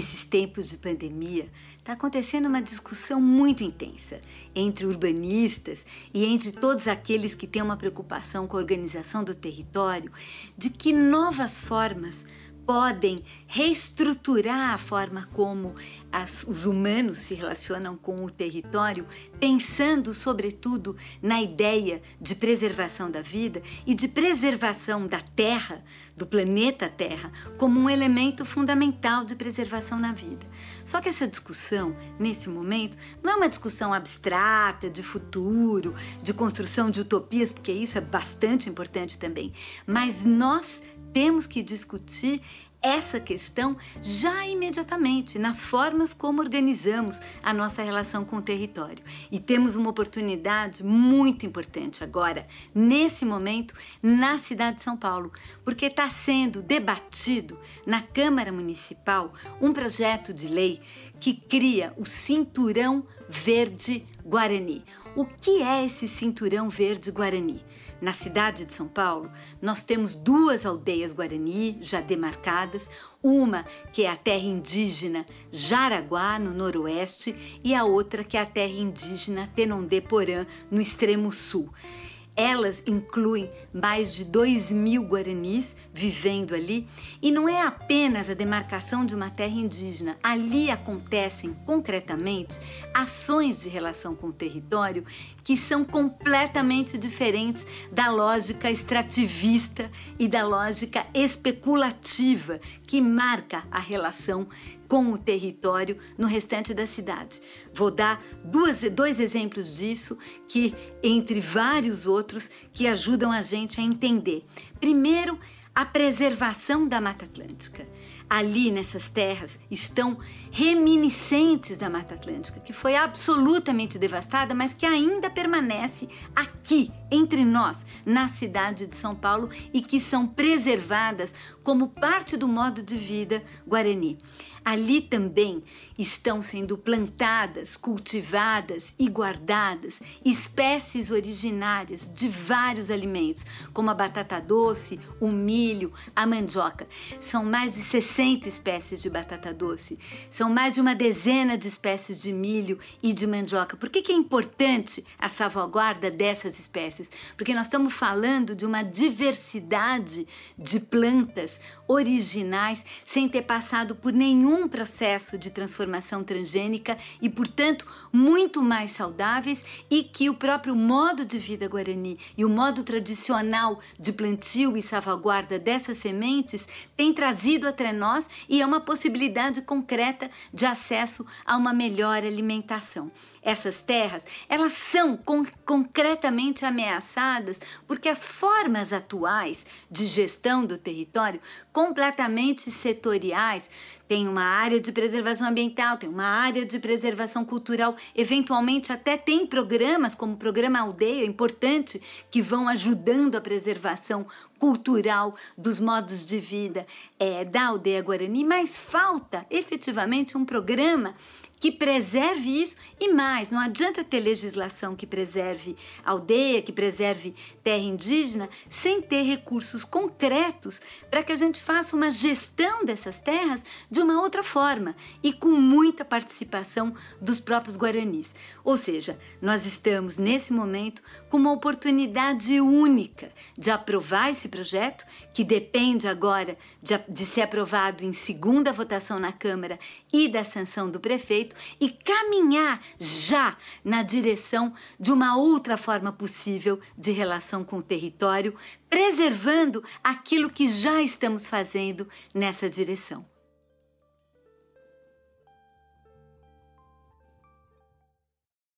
nesses tempos de pandemia, está acontecendo uma discussão muito intensa entre urbanistas e entre todos aqueles que têm uma preocupação com a organização do território de que novas formas podem reestruturar a forma como as, os humanos se relacionam com o território, pensando, sobretudo, na ideia de preservação da vida e de preservação da Terra, do planeta Terra, como um elemento fundamental de preservação na vida. Só que essa discussão, nesse momento, não é uma discussão abstrata de futuro, de construção de utopias, porque isso é bastante importante também, mas nós temos que discutir essa questão já imediatamente nas formas como organizamos a nossa relação com o território. E temos uma oportunidade muito importante agora, nesse momento, na cidade de São Paulo, porque está sendo debatido na Câmara Municipal um projeto de lei que cria o Cinturão Verde Guarani. O que é esse Cinturão Verde Guarani? Na cidade de São Paulo, nós temos duas aldeias guarani já demarcadas, uma que é a terra indígena Jaraguá, no noroeste, e a outra que é a terra indígena Tenondê-Porã, no extremo sul. Elas incluem mais de 2 mil guaranis vivendo ali e não é apenas a demarcação de uma terra indígena. Ali acontecem concretamente ações de relação com o território que são completamente diferentes da lógica extrativista e da lógica especulativa que marca a relação com o território no restante da cidade. Vou dar duas, dois exemplos disso que, entre vários outros, que ajudam a gente a entender. Primeiro, a preservação da Mata Atlântica. Ali nessas terras estão reminiscentes da Mata Atlântica, que foi absolutamente devastada, mas que ainda permanece aqui entre nós, na cidade de São Paulo, e que são preservadas como parte do modo de vida guarani. Ali também estão sendo plantadas, cultivadas e guardadas espécies originárias de vários alimentos, como a batata doce, o milho, a mandioca. São mais de 60 espécies de batata doce, são mais de uma dezena de espécies de milho e de mandioca. Por que, que é importante a salvaguarda dessas espécies? Porque nós estamos falando de uma diversidade de plantas originais sem ter passado por nenhum nenhum processo de transformação transgênica e, portanto, muito mais saudáveis e que o próprio modo de vida guarani e o modo tradicional de plantio e salvaguarda dessas sementes tem trazido até nós e é uma possibilidade concreta de acesso a uma melhor alimentação. Essas terras, elas são con concretamente ameaçadas porque as formas atuais de gestão do território, completamente setoriais, tem uma área de preservação ambiental, tem uma área de preservação cultural, eventualmente até tem programas como o programa Aldeia, importante, que vão ajudando a preservação cultural dos modos de vida é, da aldeia Guarani, mas falta efetivamente um programa que preserve isso e mais. Não adianta ter legislação que preserve aldeia, que preserve terra indígena, sem ter recursos concretos para que a gente faça uma gestão dessas terras de uma outra forma e com muita participação dos próprios guaranis. Ou seja, nós estamos nesse momento com uma oportunidade única de aprovar esse projeto, que depende agora de, de ser aprovado em segunda votação na Câmara e da sanção do prefeito e caminhar já na direção de uma outra forma possível de relação com o território, preservando aquilo que já estamos fazendo nessa direção.